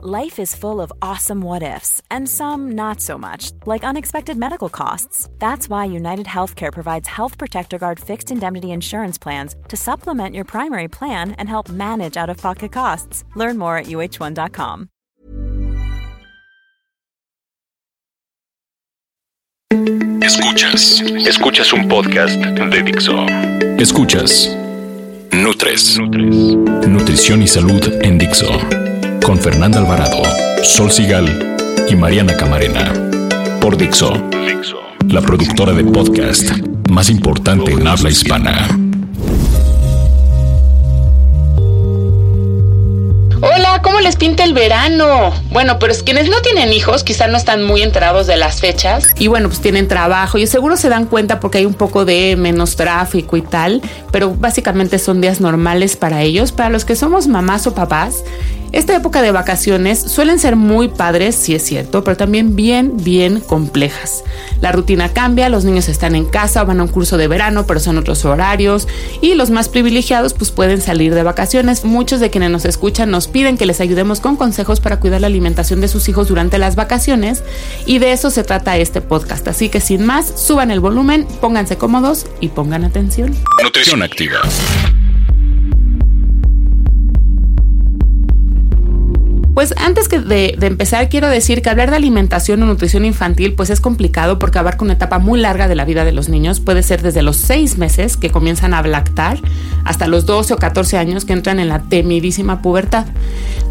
Life is full of awesome what ifs, and some not so much, like unexpected medical costs. That's why United Healthcare provides Health Protector Guard fixed indemnity insurance plans to supplement your primary plan and help manage out of pocket costs. Learn more at uh1.com. Escuchas, escuchas un podcast de Dixo. Escuchas Nutres, Nutrición y Salud en Dixo con Fernanda Alvarado, Sol Sigal y Mariana Camarena. Por Dixo, la productora de podcast más importante en habla hispana. Hola, ¿cómo les pinta el verano? Bueno, pero es quienes no tienen hijos quizás no están muy enterados de las fechas y bueno, pues tienen trabajo y seguro se dan cuenta porque hay un poco de menos tráfico y tal, pero básicamente son días normales para ellos. Para los que somos mamás o papás, esta época de vacaciones suelen ser muy padres, sí es cierto, pero también bien, bien complejas. La rutina cambia, los niños están en casa van a un curso de verano, pero son otros horarios y los más privilegiados pues pueden salir de vacaciones. Muchos de quienes nos escuchan nos piden que les ayudemos con consejos para cuidar la alimentación de sus hijos durante las vacaciones y de eso se trata este podcast. Así que sin más, suban el volumen, pónganse cómodos y pongan atención. Nutrición activa. Pues antes que de, empezar, quiero decir que hablar de alimentación o nutrición infantil pues es complicado porque abarca una etapa muy larga de la vida de los niños. Puede ser desde los 6 meses que comienzan a lactar hasta los 12 o 14 años que entran en la temidísima pubertad.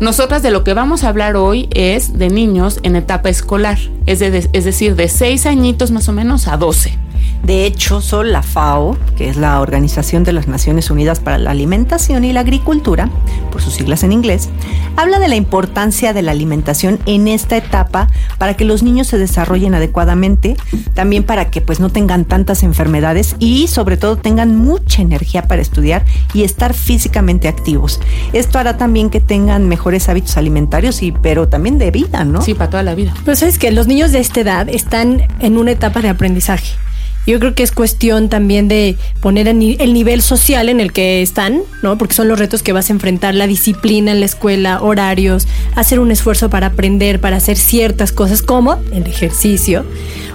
Nosotras de lo que vamos a hablar hoy es de niños en etapa escolar, es, decir, de 6 añitos más o menos a 12. De hecho, solo la FAO, que es la Organización de las Naciones Unidas para la Alimentación y la Agricultura, por sus siglas en inglés, habla de la importancia de la alimentación en esta etapa para que los niños se desarrollen adecuadamente, también para que pues no tengan tantas enfermedades y sobre todo tengan mucha energía para estudiar y estar físicamente activos. Esto hará también que tengan mejores hábitos alimentarios y pero también de vida, ¿no? Sí, para toda la vida. Pero sabes que los niños de esta edad están en una etapa de aprendizaje. Yo creo que es cuestión también de poner el nivel social en el que están, ¿no? Porque son los retos que vas a enfrentar, la disciplina en la escuela, horarios, hacer un esfuerzo para aprender, para hacer ciertas cosas como el ejercicio.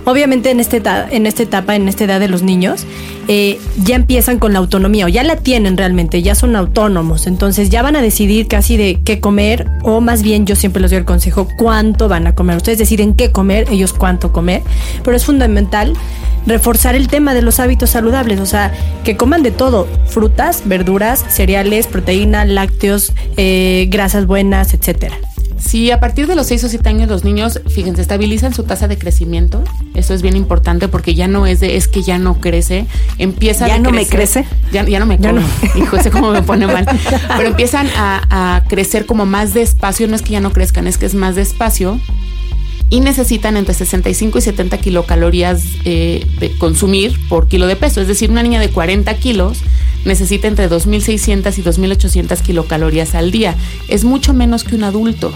Obviamente en, este en esta etapa, en esta edad de los niños, eh, ya empiezan con la autonomía o ya la tienen realmente, ya son autónomos, entonces ya van a decidir casi de qué comer o más bien yo siempre les doy el consejo cuánto van a comer. Ustedes deciden qué comer, ellos cuánto comer, pero es fundamental reforzar el tema de los hábitos saludables, o sea, que coman de todo, frutas, verduras, cereales, proteína, lácteos, eh, grasas buenas, etcétera. Si a partir de los 6 o 7 años los niños, fíjense, estabilizan su tasa de crecimiento, eso es bien importante porque ya no es de, es que ya no crece, empieza ¿Ya no me crece? Ya, ya no me crece. Hijo, ese como me pone mal. Pero empiezan a, a crecer como más despacio, no es que ya no crezcan, es que es más despacio y necesitan entre 65 y 70 kilocalorías eh, de consumir por kilo de peso. Es decir, una niña de 40 kilos necesita entre 2.600 y 2.800 kilocalorías al día. Es mucho menos que un adulto.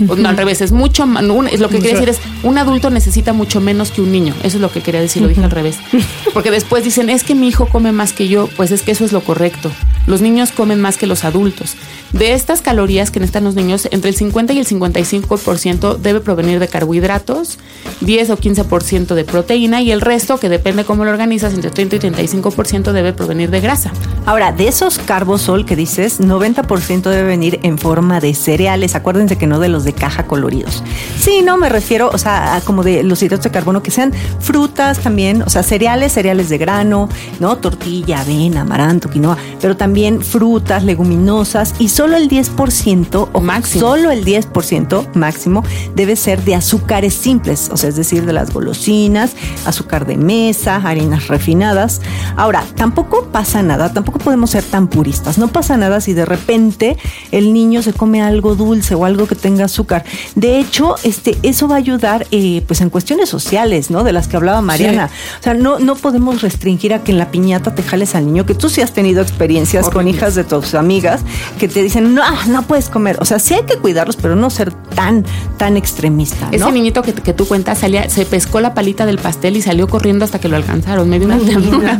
No, al revés, es mucho más. Lo que quiere decir es, un adulto necesita mucho menos que un niño. Eso es lo que quería decir, lo dije al revés. Porque después dicen, es que mi hijo come más que yo. Pues es que eso es lo correcto. Los niños comen más que los adultos. De estas calorías que necesitan los niños, entre el 50 y el 55% debe provenir de carbohidratos, 10 o 15% de proteína y el resto, que depende cómo lo organizas, entre 30 y 35% debe provenir de grasa. Ahora, de esos carbosol que dices, 90% debe venir en forma de cereales. Acuérdense que no de los de caja coloridos. Sí, no, me refiero, o sea, a como de los hidratos de carbono que sean frutas también, o sea, cereales, cereales de grano, ¿no? Tortilla, avena, amaranto, quinoa, pero también frutas, leguminosas y solo el 10% o máximo. Solo el 10% máximo debe ser de azúcares simples, o sea, es decir, de las golosinas, azúcar de mesa, harinas refinadas. Ahora, tampoco pasa nada, tampoco podemos ser tan puristas. No pasa nada si de repente el niño se come algo dulce o algo que tenga azúcar. De hecho, este, eso va a ayudar eh, pues en cuestiones sociales, ¿no? De las que hablaba Mariana. O sea, no, no podemos restringir a que en la piñata te jales al niño, que tú sí has tenido experiencias con hijas de tus amigas que te dicen, no, no puedes comer. O sea, sí hay que cuidarlos, pero no ser tan, tan extremista. Ese niñito que, que, tú cuentas salía, se pescó la palita del pastel y salió corriendo hasta que lo alcanzaron. Me dio una ternura.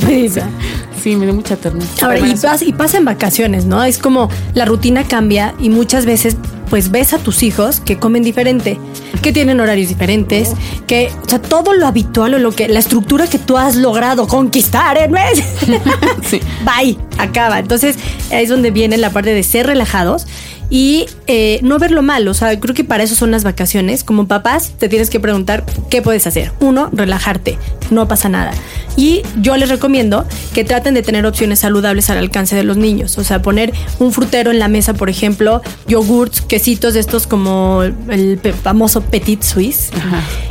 Sí, me dio mucha ternura. Ahora, y pasa, y pasa en vacaciones, ¿no? Es como la rutina cambia y muchas veces pues ves a tus hijos que comen diferente, que tienen horarios diferentes, que, o sea, todo lo habitual o lo que, la estructura que tú has logrado conquistar en mes, bye, acaba. Entonces, ahí es donde viene la parte de ser relajados y eh, no verlo mal. O sea, creo que para eso son las vacaciones. Como papás, te tienes que preguntar qué puedes hacer. Uno, relajarte, no pasa nada. Y yo les recomiendo que traten de tener opciones saludables al alcance de los niños. O sea, poner un frutero en la mesa, por ejemplo, yogurts, quesitos de estos como el famoso Petit Suisse.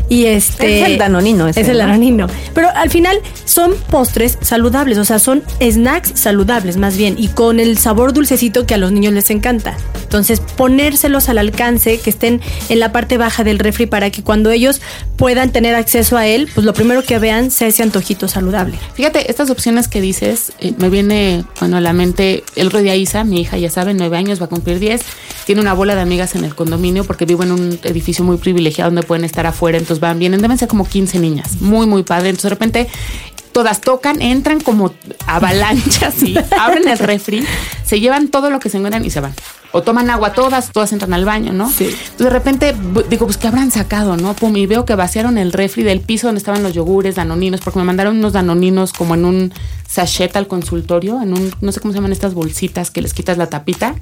Y este. Es el danonino. es el danonino. Pero al final son postres saludables. O sea, son snacks saludables, más bien. Y con el sabor dulcecito que a los niños les encanta. Entonces, ponérselos al alcance, que estén en la parte baja del refri para que cuando ellos puedan tener acceso a él, pues lo primero que vean sea ese antojito saludable. Fíjate, estas opciones que dices, eh, me viene, bueno, a la mente el día Isa, mi hija, ya saben, nueve años, va a cumplir diez, tiene una bola de amigas en el condominio porque vivo en un edificio muy privilegiado donde pueden estar afuera, entonces van, vienen, deben ser como 15 niñas, muy, muy padre. Entonces de repente todas tocan, entran como avalanchas y abren el refri, se llevan todo lo que se encuentran y se van o toman agua todas, todas entran al baño, ¿no? Sí. Entonces de repente digo, pues ¿qué habrán sacado, no? Pum, y veo que vaciaron el refri del piso donde estaban los yogures, danoninos, porque me mandaron unos danoninos como en un sachet al consultorio, en un, no sé cómo se llaman estas bolsitas que les quitas la tapita.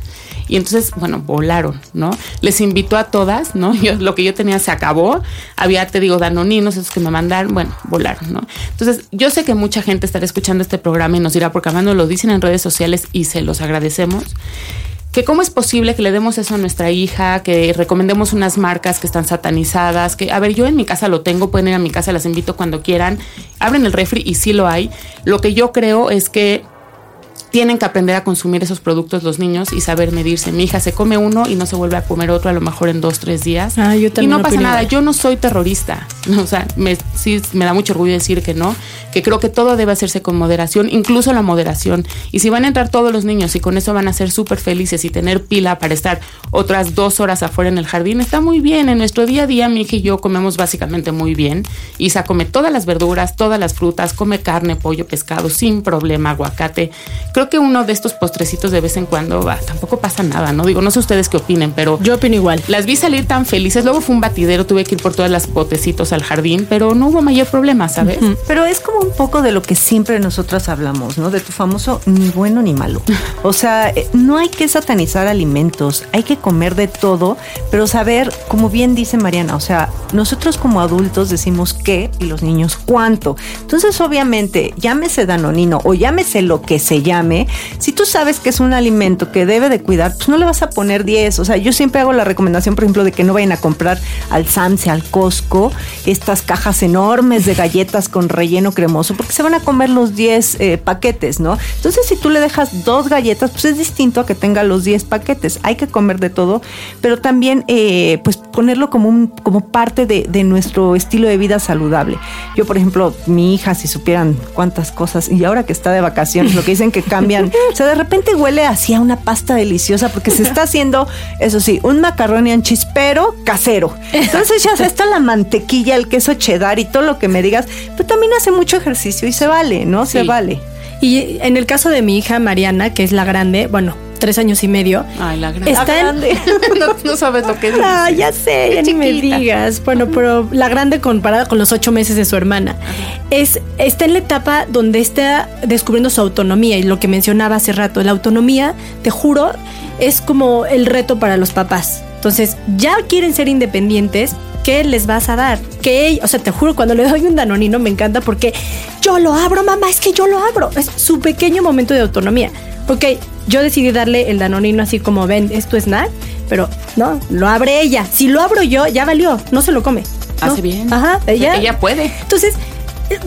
Y entonces, bueno, volaron, ¿no? Les invitó a todas, ¿no? Yo, lo que yo tenía se acabó. Había, te digo, danoninos, esos que me mandaron, bueno, volaron, ¿no? Entonces, yo sé que mucha gente estará escuchando este programa y nos dirá, porque además nos lo dicen en redes sociales y se los agradecemos que cómo es posible que le demos eso a nuestra hija, que recomendemos unas marcas que están satanizadas, que, a ver, yo en mi casa lo tengo, pueden ir a mi casa, las invito cuando quieran, abren el refri y sí lo hay. Lo que yo creo es que tienen que aprender a consumir esos productos los niños y saber medirse. Mi hija se come uno y no se vuelve a comer otro a lo mejor en dos, tres días. Ah, yo y no pasa nada, yo no soy terrorista. O sea, me, sí me da mucho orgullo decir que no, que creo que todo debe hacerse con moderación, incluso la moderación. Y si van a entrar todos los niños y con eso van a ser súper felices y tener pila para estar otras dos horas afuera en el jardín, está muy bien. En nuestro día a día, mi hija y yo comemos básicamente muy bien. Isa come todas las verduras, todas las frutas, come carne, pollo, pescado, sin problema, aguacate. Creo que uno de estos postrecitos de vez en cuando va, tampoco pasa nada, ¿no? Digo, no sé ustedes qué opinen, pero. Yo opino igual. Las vi salir tan felices. Luego fue un batidero, tuve que ir por todas las potecitos al jardín, pero no hubo mayor problema, ¿sabes? Pero es como un poco de lo que siempre nosotras hablamos, ¿no? De tu famoso ni bueno ni malo. O sea, eh, no hay que satanizar alimentos, hay que comer de todo, pero saber, como bien dice Mariana, o sea, nosotros como adultos decimos qué y los niños cuánto. Entonces, obviamente, llámese danonino o llámese lo que se llame si tú sabes que es un alimento que debe de cuidar, pues no le vas a poner 10. O sea, yo siempre hago la recomendación, por ejemplo, de que no vayan a comprar al Samse, al Costco, estas cajas enormes de galletas con relleno cremoso, porque se van a comer los 10 eh, paquetes, ¿no? Entonces, si tú le dejas dos galletas, pues es distinto a que tenga los 10 paquetes. Hay que comer de todo, pero también, eh, pues, ponerlo como, un, como parte de, de nuestro estilo de vida saludable. Yo, por ejemplo, mi hija, si supieran cuántas cosas, y ahora que está de vacaciones, lo que dicen que cambian. O sea, de repente huele así a una pasta deliciosa porque se está haciendo, eso sí, un macarrón y chispero casero. Entonces ya está la mantequilla, el queso cheddar y todo lo que me digas, pero también hace mucho ejercicio y se vale, ¿no? Se vale. Y en el caso de mi hija Mariana, que es la grande, bueno, tres años y medio. Ay, la grande. Está grande. no, sabes lo que es. Ah, ya sé, ya ni me digas. Bueno, pero la grande comparada con los ocho meses de su hermana. Es, está en la etapa donde está descubriendo su autonomía y lo que mencionaba hace rato. La autonomía, te juro, es como el reto para los papás. Entonces, ya quieren ser independientes, ¿qué les vas a dar? Que, o sea, te juro, cuando le doy un danonino me encanta porque yo lo abro, mamá, es que yo lo abro. Es su pequeño momento de autonomía. Ok, yo decidí darle el danonino así como ven, es tu snack, pero no, lo abre ella. Si lo abro yo, ya valió, no se lo come. Hace bien. Ajá, ella. Ella puede. Entonces,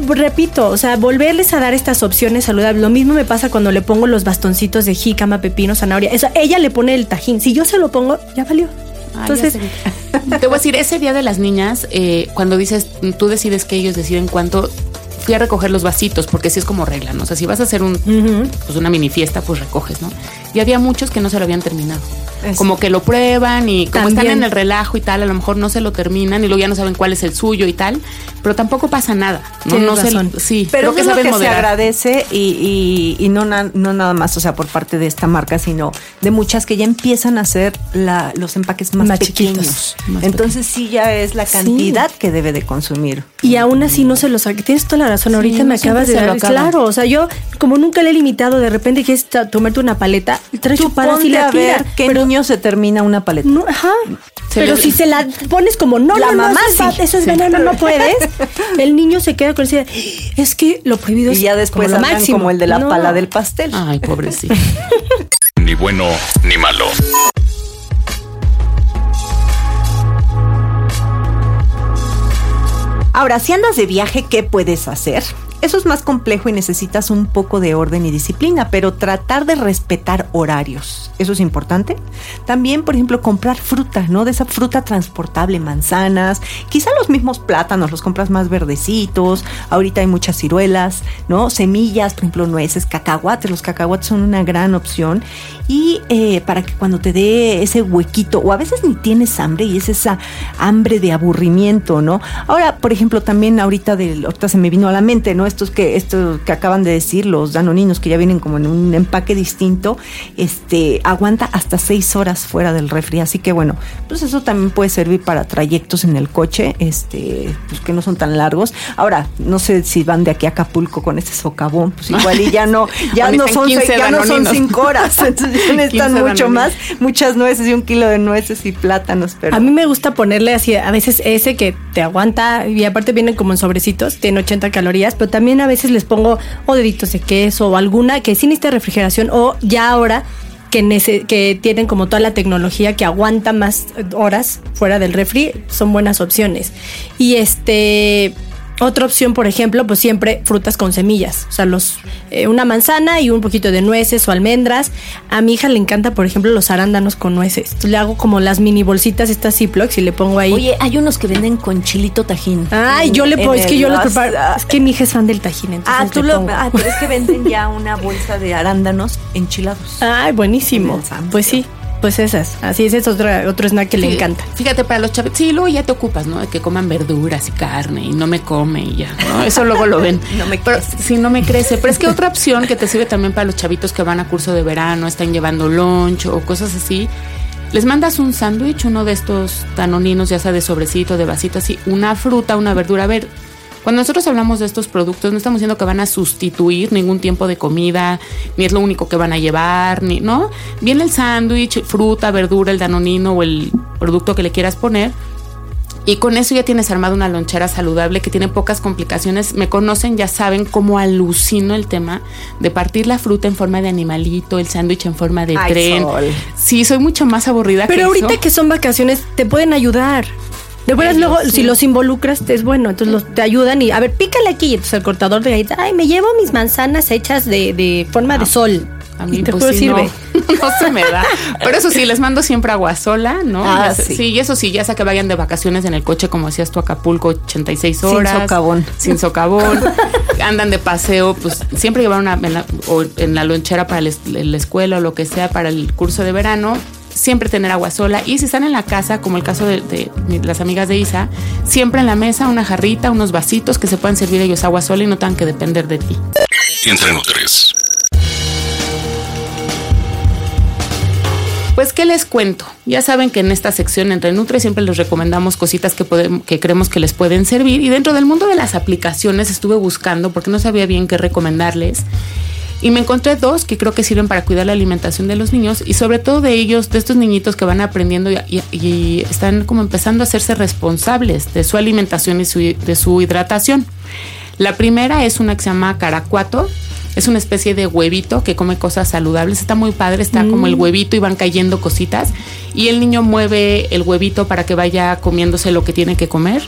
repito, o sea, volverles a dar estas opciones saludables. Lo mismo me pasa cuando le pongo los bastoncitos de jícama, pepino, zanahoria. Eso, ella le pone el tajín. Si yo se lo pongo, ya valió. Entonces, te voy a decir, ese día de las niñas, eh, cuando dices, tú decides que ellos deciden cuánto, fui a recoger los vasitos, porque así es como regla, ¿no? O sea, si vas a hacer un, pues una mini fiesta, pues recoges, ¿no? Y había muchos que no se lo habían terminado. Como que lo prueban y como están en el relajo y tal, a lo mejor no se lo terminan y luego ya no saben cuál es el suyo y tal, pero tampoco pasa nada. No, no sí, pero creo que, que se agradece y, y, no, no nada más, o sea, por parte de esta marca, sino de muchas que ya empiezan a hacer la, los empaques más, pequeños. Entonces sí ya es la cantidad que debe de consumir. Y aún así no se los Tienes toda la razón. Ahorita me acabas de dar. Claro, o sea, yo como nunca le he limitado, de repente quieres tomarte una paleta, traes chupadas y la tira. ¿Qué niño se termina una paleta? ajá. pero si se la pones como no, la mamá eso, es, veneno, no puedes. El niño se queda con ese es que lo prohibido es y ya después como, máximo. como el de la pala del pastel. Ay, pobrecito. ni bueno ni malo. Ahora, si andas de viaje, ¿qué puedes hacer? Eso es más complejo y necesitas un poco de orden y disciplina, pero tratar de respetar horarios, eso es importante. También, por ejemplo, comprar fruta, ¿no? De esa fruta transportable, manzanas, quizá los mismos plátanos, los compras más verdecitos, ahorita hay muchas ciruelas, ¿no? Semillas, por ejemplo, nueces, cacahuates, los cacahuates son una gran opción y eh, para que cuando te dé ese huequito, o a veces ni tienes hambre y es esa hambre de aburrimiento, ¿no? Ahora, por ejemplo, también ahorita, de, ahorita se me vino a la mente, ¿no? Estos que, estos que acaban de decir, los danoninos que ya vienen como en un empaque distinto, este, aguanta hasta seis horas fuera del refri. Así que bueno, pues eso también puede servir para trayectos en el coche, este, pues que no son tan largos. Ahora, no sé si van de aquí a Acapulco con ese socavón, pues igual y ya no, ya no son, ya no son cinco horas, entonces ya necesitan mucho más, muchas nueces y un kilo de nueces y plátanos. Pero... A mí me gusta ponerle así, a veces ese que te aguanta y aparte vienen como en sobrecitos, tiene 80 calorías, pero también también a veces les pongo o deditos de queso o alguna que sí necesita refrigeración o ya ahora que, que tienen como toda la tecnología que aguanta más horas fuera del refri, son buenas opciones. Y este, otra opción, por ejemplo, pues siempre frutas con semillas. O sea, los, eh, una manzana y un poquito de nueces o almendras. A mi hija le encanta, por ejemplo, los arándanos con nueces. Entonces le hago como las mini bolsitas, estas Ziplocs, y le pongo ahí. Oye, hay unos que venden con chilito tajín. Ay, yo le pongo, es que yo los preparo. Es que mi hija es fan del tajín. ah, tú lo. Ah, pero es que venden ya una bolsa de arándanos enchilados. Ay, buenísimo. Pues sí. Pues esas, así es, es otro, otro snack que le encanta. Fíjate, para los chavitos, sí, luego ya te ocupas, ¿no? De que coman verduras y carne y no me come y ya, ¿no? Eso luego lo ven. no me crece. sí, no me crece. Pero es que otra opción que te sirve también para los chavitos que van a curso de verano, están llevando lunch o cosas así, les mandas un sándwich, uno de estos tanoninos, ya sea de sobrecito, de vasito, así, una fruta, una verdura. A ver, cuando nosotros hablamos de estos productos, no estamos diciendo que van a sustituir ningún tiempo de comida, ni es lo único que van a llevar, ni, ¿no? Viene el sándwich, fruta, verdura, el danonino o el producto que le quieras poner. Y con eso ya tienes armado una lonchera saludable que tiene pocas complicaciones. Me conocen, ya saben cómo alucino el tema de partir la fruta en forma de animalito, el sándwich en forma de tren. Sí, soy mucho más aburrida Pero ahorita que son vacaciones, te pueden ayudar. De luego, si los involucras, es bueno, entonces los, te ayudan y, a ver, pícale aquí. Entonces el cortador de ahí, ay, me llevo mis manzanas hechas de, de forma de ah, sol. A mí te pues, sirve. No, se me da. Pero eso sí, les mando siempre agua sola, ¿no? Ah, sí. sí. y eso sí, ya sea que vayan de vacaciones en el coche, como decías tú, Acapulco, 86 horas. Sin socavón. Sin socavón. Andan de paseo, pues siempre llevar una en la, o en la lonchera para la escuela o lo que sea para el curso de verano siempre tener agua sola y si están en la casa, como el caso de, las amigas de Isa, siempre en la mesa una jarrita, unos vasitos que se puedan servir ellos agua sola y no tengan que depender de ti. Entre Nutres. Pues, ¿qué les cuento? Ya saben que en esta sección entre Nutres siempre les recomendamos cositas que, podemos, que creemos que les pueden servir. Y dentro del mundo de las aplicaciones estuve buscando porque no sabía bien qué recomendarles. Y me encontré dos que creo que sirven para cuidar la alimentación de los niños y sobre todo de ellos, de estos niñitos que van aprendiendo y, están como empezando a hacerse responsables de su alimentación y de su hidratación. La primera es una que se llama caracuato. Es una especie de huevito que come cosas saludables. Está muy padre, está como el mm. huevito y van cayendo cositas. Y el niño mueve el huevito para que vaya comiéndose lo que tiene que comer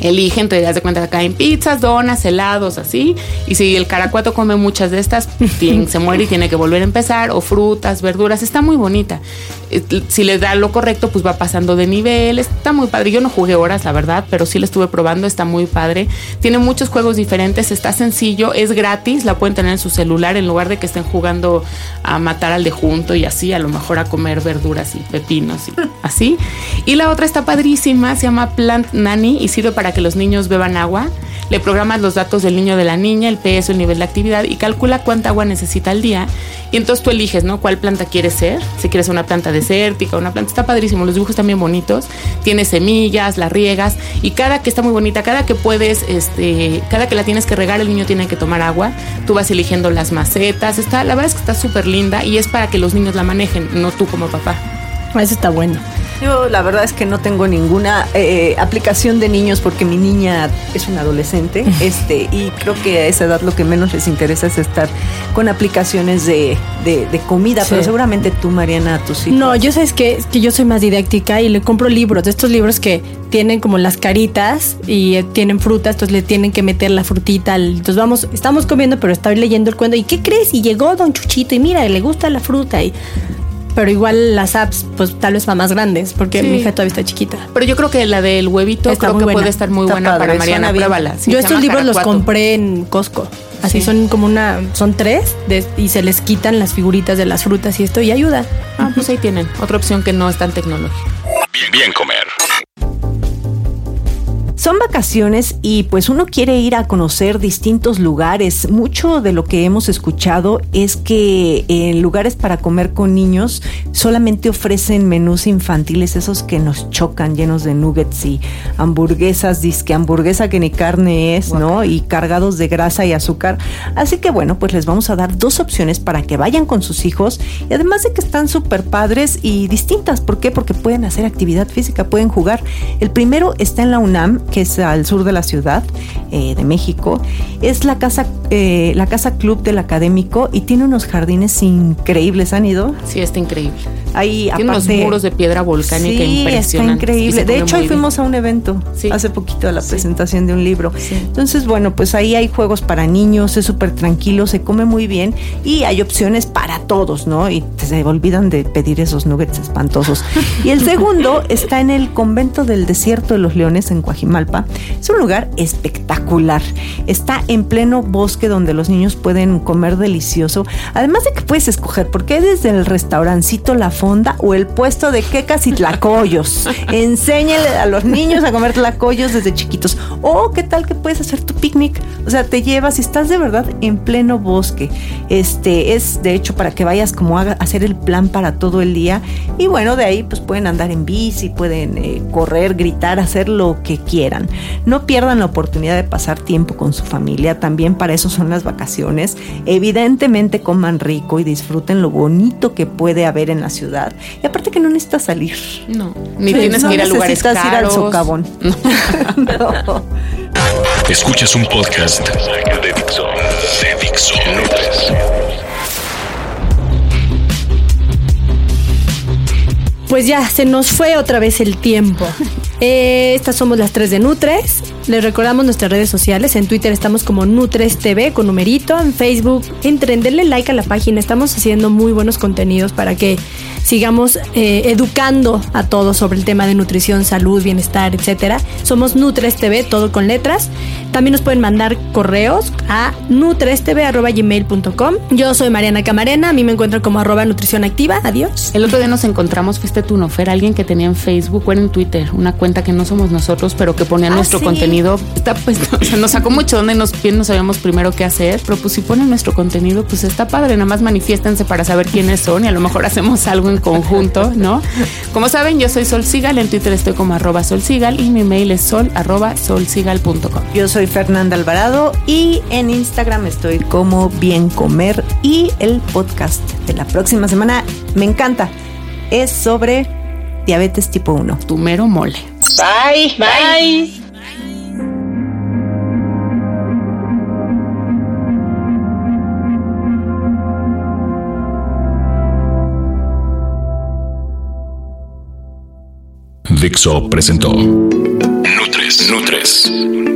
eligen, te das de cuenta que hay pizzas, donas, helados, así. Y si el caracuato come muchas de estas, se muere y tiene que volver a empezar. O frutas, verduras, está muy bonita. Eh, si le da lo correcto, pues va pasando de nivel. Está muy padre. Yo no jugué horas, la verdad, pero sí la estuve probando, está muy padre. Tiene muchos juegos diferentes, está sencillo, es gratis, la pueden tener en su celular en lugar de que estén jugando a matar al de junto y así, a lo mejor a comer verduras y pepinos y así. Y la otra está padrísima, se llama Plant Nanny y sirve para que los niños beban agua. Le programas los datos del niño de la niña, el peso, el nivel de actividad y calcula cuánta agua necesita al día. Y entonces tú eliges, ¿no? ¿Cuál planta quieres ser? Si quieres una planta desértica, una planta. Está padrísimo, los dibujos están bien bonitos. Tiene semillas, las riegas y cada que está muy bonita, cada que puedes, este, cada que la tienes que regar, el niño tiene que tomar agua. Tú vas eligiendo las macetas. Está, la verdad es que está súper linda y es para que los niños la manejen, no tú como papá. Eso está bueno. Yo la verdad es que no tengo ninguna eh, aplicación de niños porque mi niña es una adolescente este y creo que a esa edad lo que menos les interesa es estar con aplicaciones de, comida, pero seguramente tú, Mariana, tus hijos. No, yo sabes que, que yo soy más didáctica y le compro libros, de estos libros que tienen como las caritas y eh, tienen frutas, entonces le tienen que meter la frutita. entonces vamos, estamos comiendo, pero estoy leyendo el cuento. ¿Y qué crees? Y llegó Don Chuchito y mira, le gusta la fruta y pero igual las apps, pues tal vez para más grandes, porque mi hija todavía está chiquita. Pero yo creo que la del huevito creo que puede estar muy buena para Mariana. Pruébala. yo estos libros los compré en Costco. Así son como una, son tres y se les quitan las figuritas de las frutas y esto y ayuda. Ah, pues ahí tienen. Otra opción que no es tan tecnológica. Bien, bien comer. Son vacaciones y pues uno quiere ir a conocer distintos lugares. Mucho de lo que hemos escuchado es que en lugares para comer con niños solamente ofrecen menús infantiles, esos que nos chocan, llenos de nuggets y hamburguesas, disque hamburguesa que ni carne es, ¿no? Y cargados de grasa y azúcar. Así que bueno, pues les vamos a dar dos opciones para que vayan con sus hijos y además de que están súper padres y distintas. ¿Por qué? Porque pueden hacer actividad física, pueden jugar. El primero está en la UNAM, que es al sur de la ciudad eh, de México. Es la casa, eh, la casa club del académico y tiene unos jardines increíbles. ¿Han ido? Sí, está increíble. Hay tiene unos muros de piedra volcánica sí, Está increíble. De hecho, hoy fuimos a un evento hace poquito a la presentación de un libro. Entonces, bueno, pues ahí hay juegos para niños, es súper tranquilo, se come muy bien y hay opciones para todos, ¿no? Y se olvidan de pedir esos nuggets espantosos. y el segundo está en el convento del desierto de los leones en Coajimal es un lugar espectacular. Está en pleno bosque donde los niños pueden comer delicioso. Además de que puedes escoger, porque desde el restaurancito La Fonda o el puesto de quecas y tlacoyos. Enséñale a los niños a comer tlacoyos desde chiquitos. O qué tal que puedes hacer tu picnic. O sea, te llevas y estás de verdad en pleno bosque. Este es de hecho para que vayas como a hacer el plan para todo el día. Y bueno, de ahí pues pueden andar en bici, pueden eh, correr, gritar, hacer lo que quieran. No pierdan la oportunidad de pasar tiempo con su familia, también para eso son las vacaciones. Evidentemente coman rico y disfruten lo bonito que puede haber en la ciudad. Y aparte que no necesitas salir. No, ni tienes que ir a lugares caros. ir al socavón. No. Escuchas un podcast de Dixo. De Dixo. Pues ya, se nos fue otra vez el tiempo. Eh, estas somos las tres de Nutres. Les recordamos nuestras redes sociales. En Twitter estamos como Nutres TV con numerito. En Facebook, entren, denle like a la página. Estamos haciendo muy buenos contenidos para que sigamos eh, educando a todos sobre el tema de nutrición, salud, bienestar, etcétera. Somos Nutres TV, todo con letras. También nos pueden mandar correos a nutrestv.gmail.com. Yo soy Mariana Camarena, a mí me encuentran como arroba nutrición activa. Adiós. El otro día nos encontramos, fuiste tú, no, Fer, alguien que tenía en Facebook o en Twitter una cuenta que no somos nosotros, pero que ponía ah, nuestro contenido. Está, pues, nos sacó mucho donde nos, bien no sabíamos primero qué hacer, pero pues si ponen nuestro contenido, pues está padre, nada más manifiéstense para saber quiénes son y a lo mejor hacemos algo en conjunto, ¿no? Como saben, yo soy Sol Sigal, en Twitter estoy como arroba Sol Sigal y mi mail es sol arroba solsigal.com. Yo soy Fernanda Alvarado y en Instagram estoy como Bien Comer y el podcast de la próxima semana me encanta. Es sobre diabetes tipo 1. Tu mero mole. Bye. Bye. Dixo presentó Nutre Nutres. Nutres.